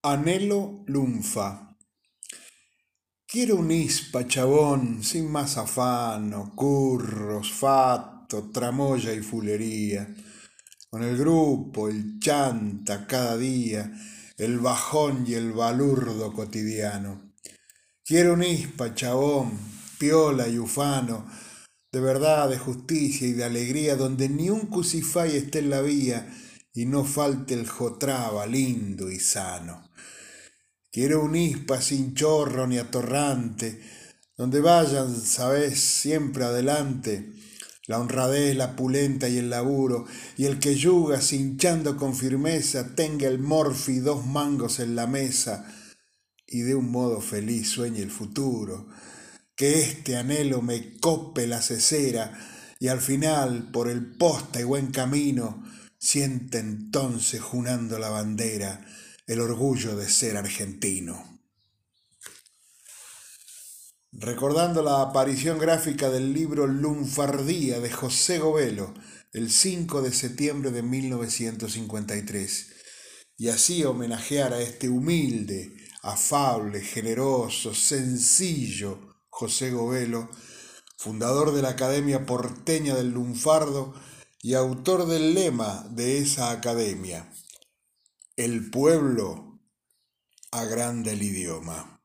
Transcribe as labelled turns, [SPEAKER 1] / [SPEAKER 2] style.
[SPEAKER 1] Anhelo Lunfa. Quiero un ispa, chabón, sin más afano, curros, fato, tramoya y fulería. Con el grupo, el chanta cada día, el bajón y el balurdo cotidiano. Quiero un ispa, chabón, piola y ufano, de verdad, de justicia y de alegría, donde ni un cusifay esté en la vía y no falte el jotraba lindo y sano. Quiero un ispa sin chorro ni atorrante, donde vayan, sabes, siempre adelante, la honradez, la pulenta y el laburo, y el que yuga cinchando con firmeza tenga el morfi dos mangos en la mesa, y de un modo feliz sueñe el futuro, que este anhelo me cope la cesera, y al final, por el posta y buen camino, siente entonces junando la bandera, el orgullo de ser argentino. Recordando la aparición gráfica del libro Lunfardía de José Govelo el 5 de septiembre de 1953, y así homenajear a este humilde, afable, generoso, sencillo José Govelo, fundador de la Academia Porteña del Lunfardo y autor del lema de esa academia, el pueblo agranda el idioma.